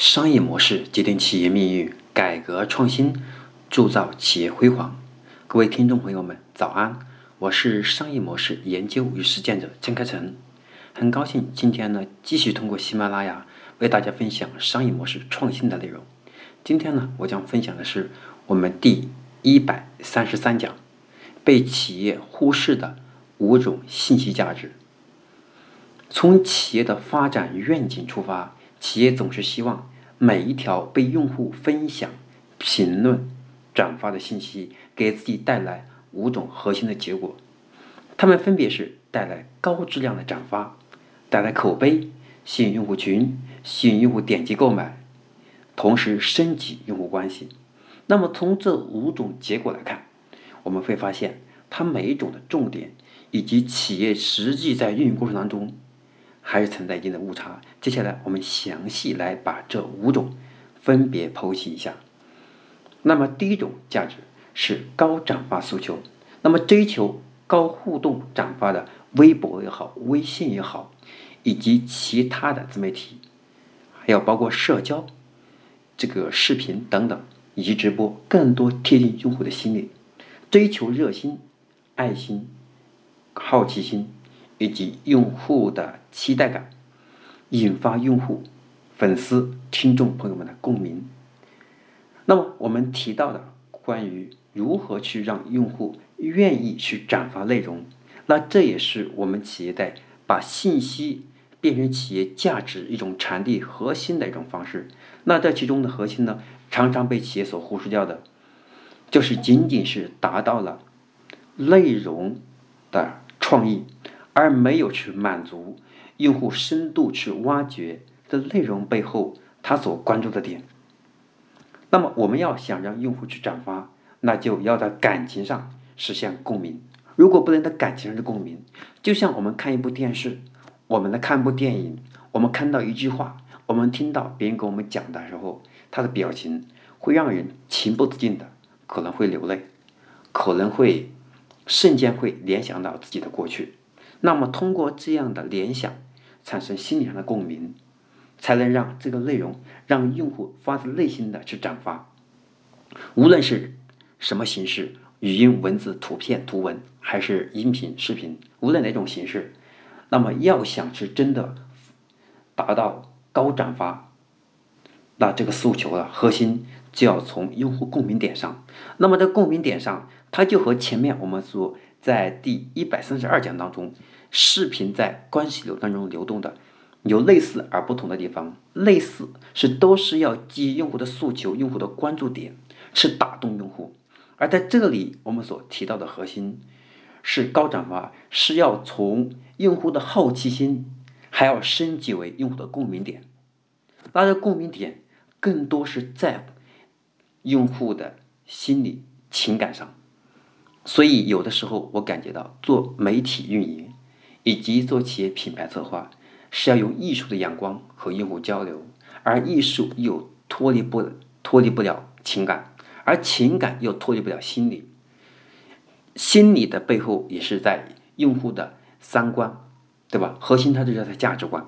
商业模式决定企业命运，改革创新铸造企业辉煌。各位听众朋友们，早安！我是商业模式研究与实践者郑开成，很高兴今天呢继续通过喜马拉雅为大家分享商业模式创新的内容。今天呢，我将分享的是我们第一百三十三讲：被企业忽视的五种信息价值。从企业的发展愿景出发。企业总是希望每一条被用户分享、评论、转发的信息给自己带来五种核心的结果，它们分别是带来高质量的转发、带来口碑、吸引用户群、吸引用户点击购买，同时升级用户关系。那么从这五种结果来看，我们会发现它每一种的重点以及企业实际在运营过程当中。还是存在一定的误差。接下来，我们详细来把这五种分别剖析一下。那么，第一种价值是高转发诉求。那么，追求高互动转发的微博也好、微信也好，以及其他的自媒体，还有包括社交、这个视频等等以及直播，更多贴近用户的心理，追求热心、爱心、好奇心。以及用户的期待感，引发用户、粉丝、听众朋友们的共鸣。那么我们提到的关于如何去让用户愿意去转发内容，那这也是我们企业在把信息变成企业价值一种传递核心的一种方式。那这其中的核心呢，常常被企业所忽视掉的，就是仅仅是达到了内容的创意。而没有去满足用户深度去挖掘的内容背后他所关注的点。那么我们要想让用户去转发，那就要在感情上实现共鸣。如果不能在感情上的共鸣，就像我们看一部电视，我们来看一部电影，我们看到一句话，我们听到别人跟我们讲的时候，他的表情会让人情不自禁的可能会流泪，可能会瞬间会联想到自己的过去。那么，通过这样的联想，产生心理上的共鸣，才能让这个内容让用户发自内心的去转发。无论是什么形式，语音、文字、图片、图文，还是音频、视频，无论哪种形式，那么要想是真的达到高转发，那这个诉求的核心就要从用户共鸣点上。那么，在共鸣点上，它就和前面我们所在第一百三十二讲当中，视频在关系流当中流动的有类似而不同的地方。类似是都是要基于用户的诉求、用户的关注点，是打动用户。而在这里，我们所提到的核心是高转发，是要从用户的好奇心，还要升级为用户的共鸣点。那这共鸣点更多是在用户的心理情感上。所以，有的时候我感觉到做媒体运营以及做企业品牌策划，是要用艺术的眼光和用户交流，而艺术又脱离不脱离不了情感，而情感又脱离不了心理。心理的背后也是在用户的三观，对吧？核心它就是它价值观。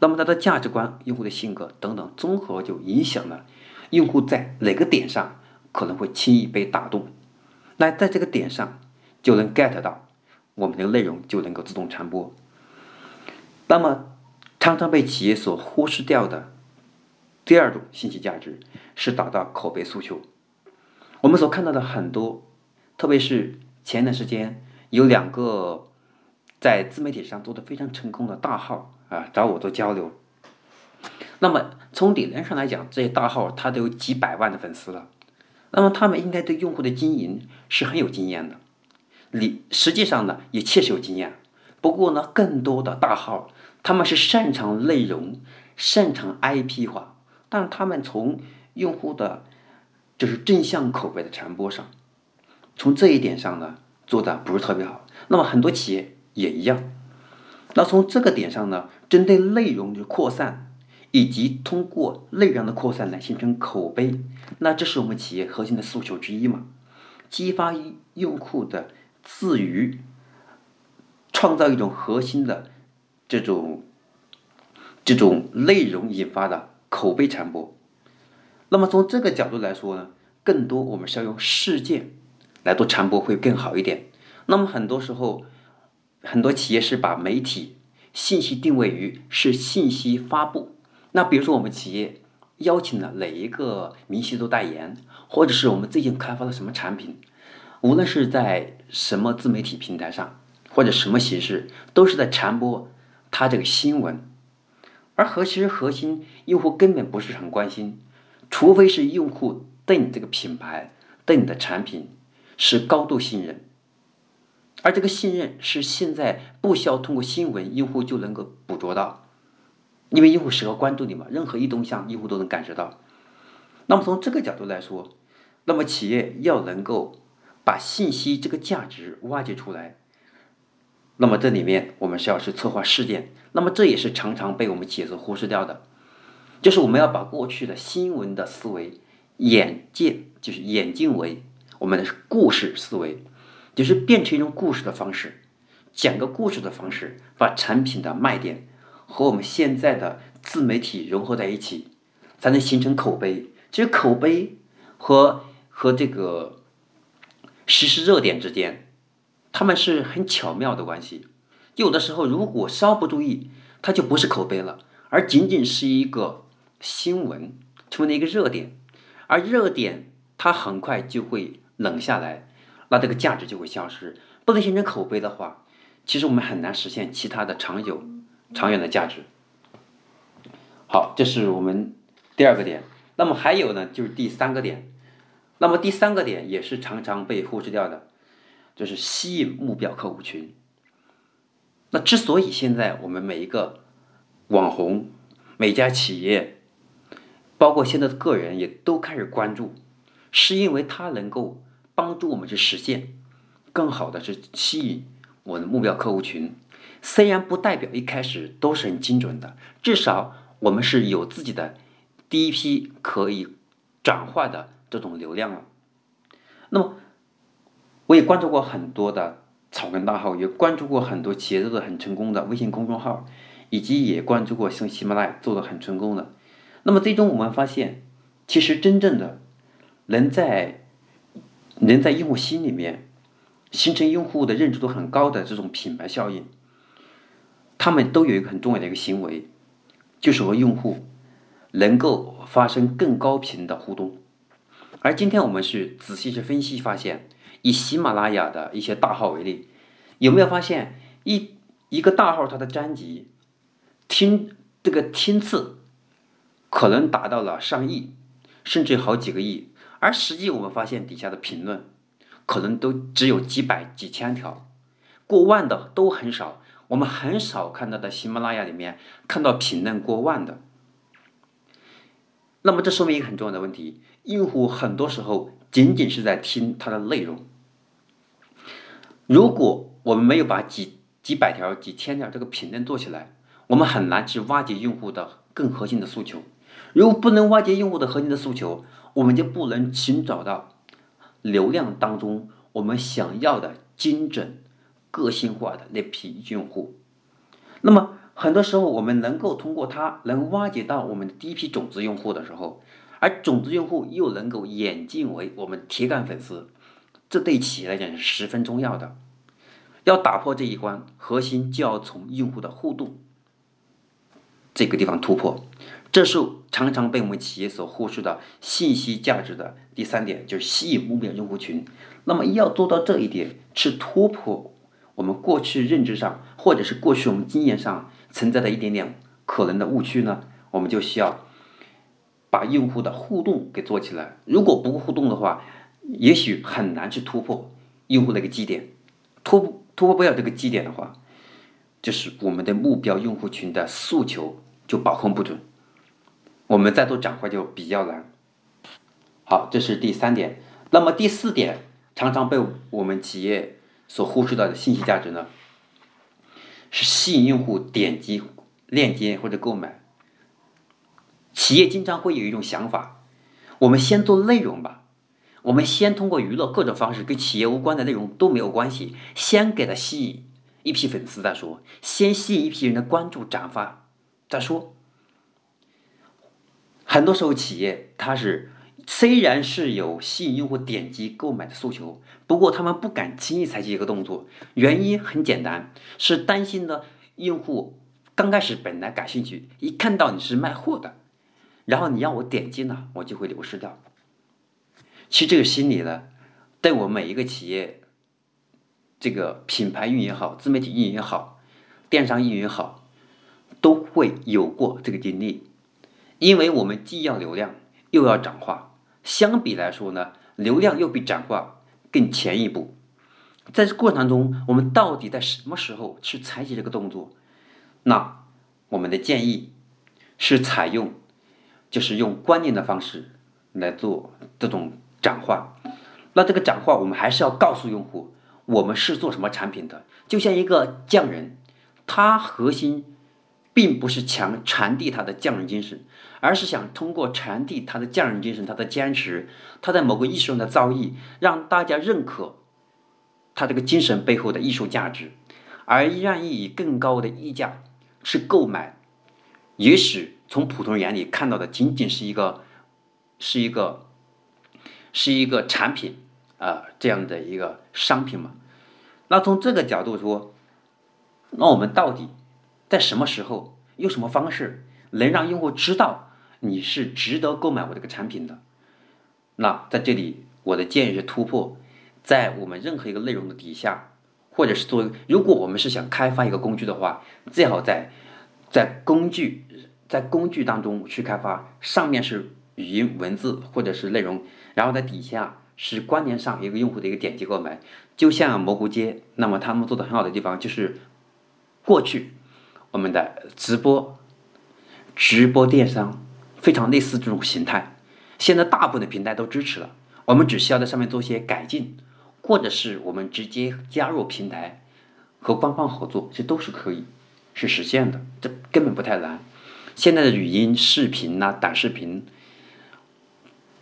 那么它的价值观、用户的性格等等综合，就影响了用户在哪个点上可能会轻易被打动。那在这个点上就能 get 到，我们的内容就能够自动传播。那么，常常被企业所忽视掉的第二种信息价值是达到口碑诉求。我们所看到的很多，特别是前段时间有两个在自媒体上做的非常成功的大号啊，找我做交流。那么从理论上来讲，这些大号他都有几百万的粉丝了。那么他们应该对用户的经营是很有经验的，你实际上呢也确实有经验。不过呢，更多的大号他们是擅长内容、擅长 IP 化，但他们从用户的就是正向口碑的传播上，从这一点上呢做的不是特别好。那么很多企业也一样。那从这个点上呢，针对内容的扩散。以及通过内容的扩散来形成口碑，那这是我们企业核心的诉求之一嘛？激发用户的自娱，创造一种核心的这种这种内容引发的口。碑传播。那么从这个角度来说呢，更多我们是要用事件来做传播会更好一点。那么很多时候，很多企业是把媒体信息定位于是信息发布。那比如说我们企业邀请了哪一个明星做代言，或者是我们最近开发了什么产品，无论是在什么自媒体平台上或者什么形式，都是在传播它这个新闻。而核其实核心用户根本不是很关心。除非是用户对你这个品牌、对你的产品是高度信任，而这个信任是现在不需要通过新闻，用户就能够捕捉到，因为用户时刻关注你嘛，任何一动向用户都能感受到。那么从这个角度来说，那么企业要能够把信息这个价值挖掘出来，那么这里面我们是要去策划事件，那么这也是常常被我们企业所忽视掉的。就是我们要把过去的新闻的思维眼界，就是眼镜为我们的故事思维，就是变成一种故事的方式，讲个故事的方式，把产品的卖点和我们现在的自媒体融合在一起，才能形成口碑。其实口碑和和这个实时热点之间，他们是很巧妙的关系。有的时候如果稍不注意，它就不是口碑了，而仅仅是一个。新闻成为了一个热点，而热点它很快就会冷下来，那这个价值就会消失。不能形成口碑的话，其实我们很难实现其他的长久、长远的价值。好，这是我们第二个点。那么还有呢，就是第三个点。那么第三个点也是常常被忽视掉的，就是吸引目标客户群。那之所以现在我们每一个网红、每家企业，包括现在的个人也都开始关注，是因为它能够帮助我们去实现更好的去吸引我的目标客户群。虽然不代表一开始都是很精准的，至少我们是有自己的第一批可以转化的这种流量了。那么，我也关注过很多的草根大号，也关注过很多企业做的很成功的微信公众号，以及也关注过像喜马拉雅做的很成功的。那么最终我们发现，其实真正的能在能在用户心里面形成用户的认知度很高的这种品牌效应，他们都有一个很重要的一个行为，就是和用户能够发生更高频的互动。而今天我们是仔细去分析发现，以喜马拉雅的一些大号为例，有没有发现一一个大号它的专辑听这个听次？可能达到了上亿，甚至好几个亿，而实际我们发现底下的评论，可能都只有几百几千条，过万的都很少。我们很少看到在喜马拉雅里面看到评论过万的。那么这说明一个很重要的问题：用户很多时候仅仅是在听它的内容。如果我们没有把几几百条、几千条这个评论做起来，我们很难去挖掘用户的更核心的诉求。如果不能挖掘用户的核心的诉求，我们就不能寻找到流量当中我们想要的精准、个性化的那批用户。那么很多时候，我们能够通过它能挖掘到我们的第一批种子用户的时候，而种子用户又能够演进为我们铁杆粉丝，这对企业来讲是十分重要的。要打破这一关，核心就要从用户的互动这个地方突破。这是常常被我们企业所忽视的信息价值的第三点，就是吸引目标用户群。那么要做到这一点，是突破我们过去认知上，或者是过去我们经验上存在的一点点可能的误区呢？我们就需要把用户的互动给做起来。如果不互动的话，也许很难去突破用户的一个基点。突突破不了这个基点的话，就是我们的目标用户群的诉求就把控不准。我们再做转化就比较难。好，这是第三点。那么第四点，常常被我们企业所忽视到的信息价值呢，是吸引用户点击链接或者购买。企业经常会有一种想法：我们先做内容吧，我们先通过娱乐各种方式跟企业无关的内容都没有关系，先给他吸引一批粉丝再说，先吸引一批人的关注转发再说。很多时候企业它是虽然是有吸引用户点击购买的诉求，不过他们不敢轻易采取一个动作，原因很简单，是担心呢用户刚开始本来感兴趣，一看到你是卖货的，然后你让我点击呢，我就会流失掉。其实这个心理呢，对我每一个企业，这个品牌运营好，自媒体运营也好，电商运营也好，都会有过这个经历。因为我们既要流量，又要转化，相比来说呢，流量又比转化更前一步。在这过程当中，我们到底在什么时候去采取这个动作？那我们的建议是采用，就是用观念的方式来做这种转化。那这个转化，我们还是要告诉用户，我们是做什么产品的。就像一个匠人，他核心。并不是强传递他的匠人精神，而是想通过传递他的匠人精神、他的坚持、他在某个艺术上的造诣，让大家认可他这个精神背后的艺术价值，而愿意以更高的溢价去购买。也许从普通人眼里看到的仅仅是一个，是一个，是一个产品啊这样的一个商品嘛。那从这个角度说，那我们到底？在什么时候，用什么方式能让用户知道你是值得购买我这个产品的？那在这里，我的建议是突破，在我们任何一个内容的底下，或者是作为，如果我们是想开发一个工具的话，最好在在工具在工具当中去开发，上面是语音、文字或者是内容，然后在底下是关联上一个用户的一个点击购买，就像蘑菇街，那么他们做的很好的地方就是过去。我们的直播，直播电商非常类似这种形态。现在大部分的平台都支持了，我们只需要在上面做一些改进，或者是我们直接加入平台和官方合作，这都是可以是实现的，这根本不太难。现在的语音、视频呐、短视频，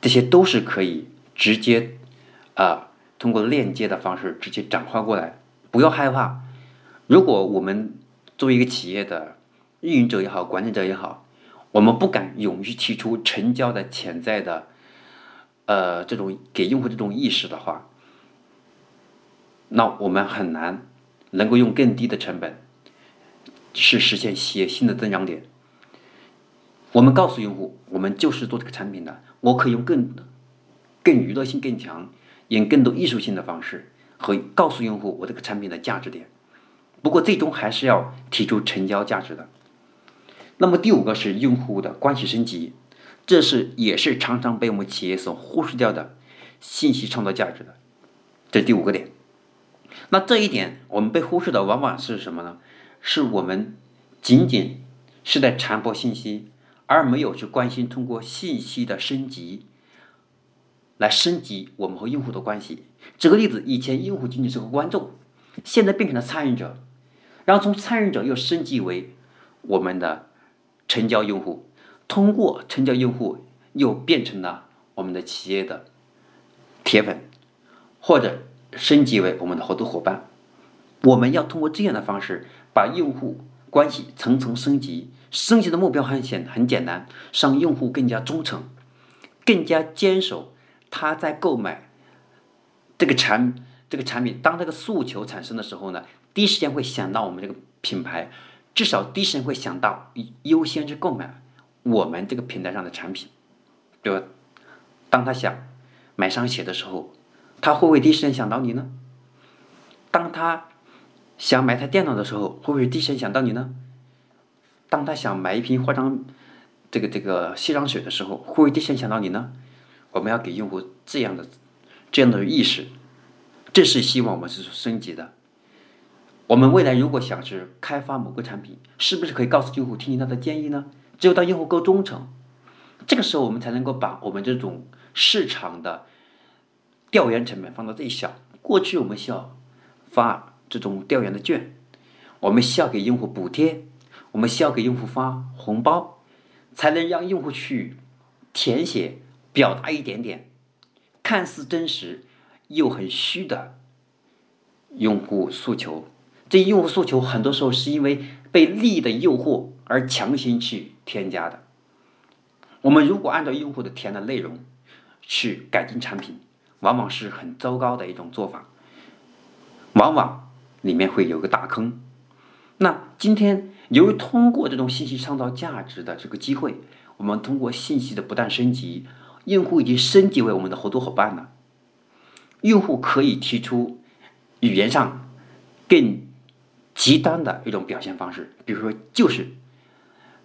这些都是可以直接啊通过链接的方式直接转化过来，不要害怕。如果我们作为一个企业的运营者也好，管理者也好，我们不敢勇于提出成交的潜在的，呃，这种给用户这种意识的话，那我们很难能够用更低的成本去实现企业新的增长点。我们告诉用户，我们就是做这个产品的，我可以用更更娱乐性更强、用更多艺术性的方式和告诉用户我这个产品的价值点。不过最终还是要提出成交价值的。那么第五个是用户的关系升级，这是也是常常被我们企业所忽视掉的信息创造价值的，这第五个点。那这一点我们被忽视的往往是什么呢？是我们仅仅是在传播信息，而没有去关心通过信息的升级来升级我们和用户的关系。举个例子，以前用户仅仅是个观众，现在变成了参与者。然后从参与者又升级为我们的成交用户，通过成交用户又变成了我们的企业的铁粉，或者升级为我们的合作伙伴。我们要通过这样的方式把用户关系层层升级。升级的目标很简很简单，让用户更加忠诚，更加坚守他在购买这个产这个产品。当这个诉求产生的时候呢？第一时间会想到我们这个品牌，至少第一时间会想到优先去购买我们这个平台上的产品，对吧？当他想买双鞋的时候，他会不会第一时间想到你呢？当他想买台电脑的时候，会不会第一时间想到你呢？当他想买一瓶化妆这个这个卸妆水的时候，会不会第一时间想到你呢？我们要给用户这样的这样的意识，这是希望我们是升级的。我们未来如果想是开发某个产品，是不是可以告诉用户听听他的建议呢？只有当用户够忠诚，这个时候我们才能够把我们这种市场的调研成本放到最小。过去我们需要发这种调研的券，我们需要给用户补贴，我们需要给用户发红包，才能让用户去填写、表达一点点看似真实又很虚的用户诉求。这用户诉求很多时候是因为被利益的诱惑而强行去添加的。我们如果按照用户的填的内容去改进产品，往往是很糟糕的一种做法，往往里面会有个大坑。那今天由于通过这种信息创造价值的这个机会，我们通过信息的不断升级，用户已经升级为我们的合作伙伴了。用户可以提出语言上更极端的一种表现方式，比如说就是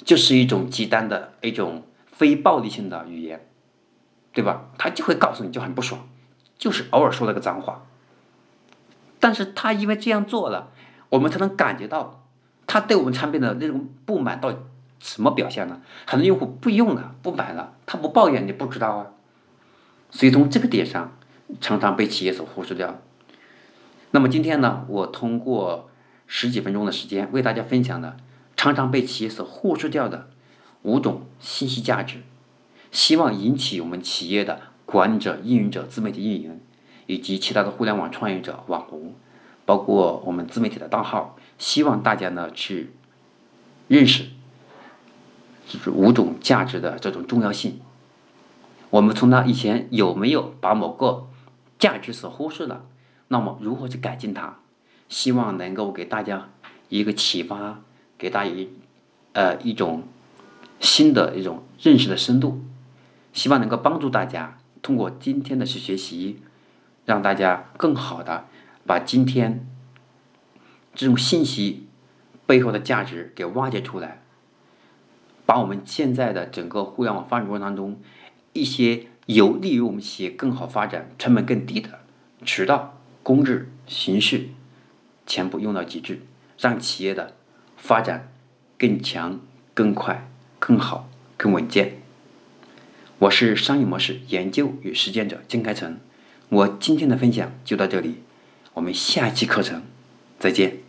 就是一种极端的一种非暴力性的语言，对吧？他就会告诉你就很不爽，就是偶尔说了个脏话，但是他因为这样做了，我们才能感觉到他对我们产品的那种不满到什么表现呢？很多用户不用了，不买了，他不抱怨你不知道啊，所以从这个点上。常常被企业所忽视掉。那么今天呢，我通过十几分钟的时间为大家分享的常常被企业所忽视掉的五种信息价值，希望引起我们企业的管理者、运营者、自媒体运营以及其他的互联网创业者、网红，包括我们自媒体的账号，希望大家呢去认识就是五种价值的这种重要性。我们从他以前有没有把某个价值所忽视了，那么如何去改进它？希望能够给大家一个启发，给大家一呃一种新的一种认识的深度，希望能够帮助大家通过今天的去学习，让大家更好的把今天这种信息背后的价值给挖掘出来，把我们现在的整个互联网发展过程当中一些。有利于我们企业更好发展、成本更低的渠道、工具、形式，全部用到极致，让企业的发展更强、更快、更好、更稳健。我是商业模式研究与实践者金开成，我今天的分享就到这里，我们下期课程再见。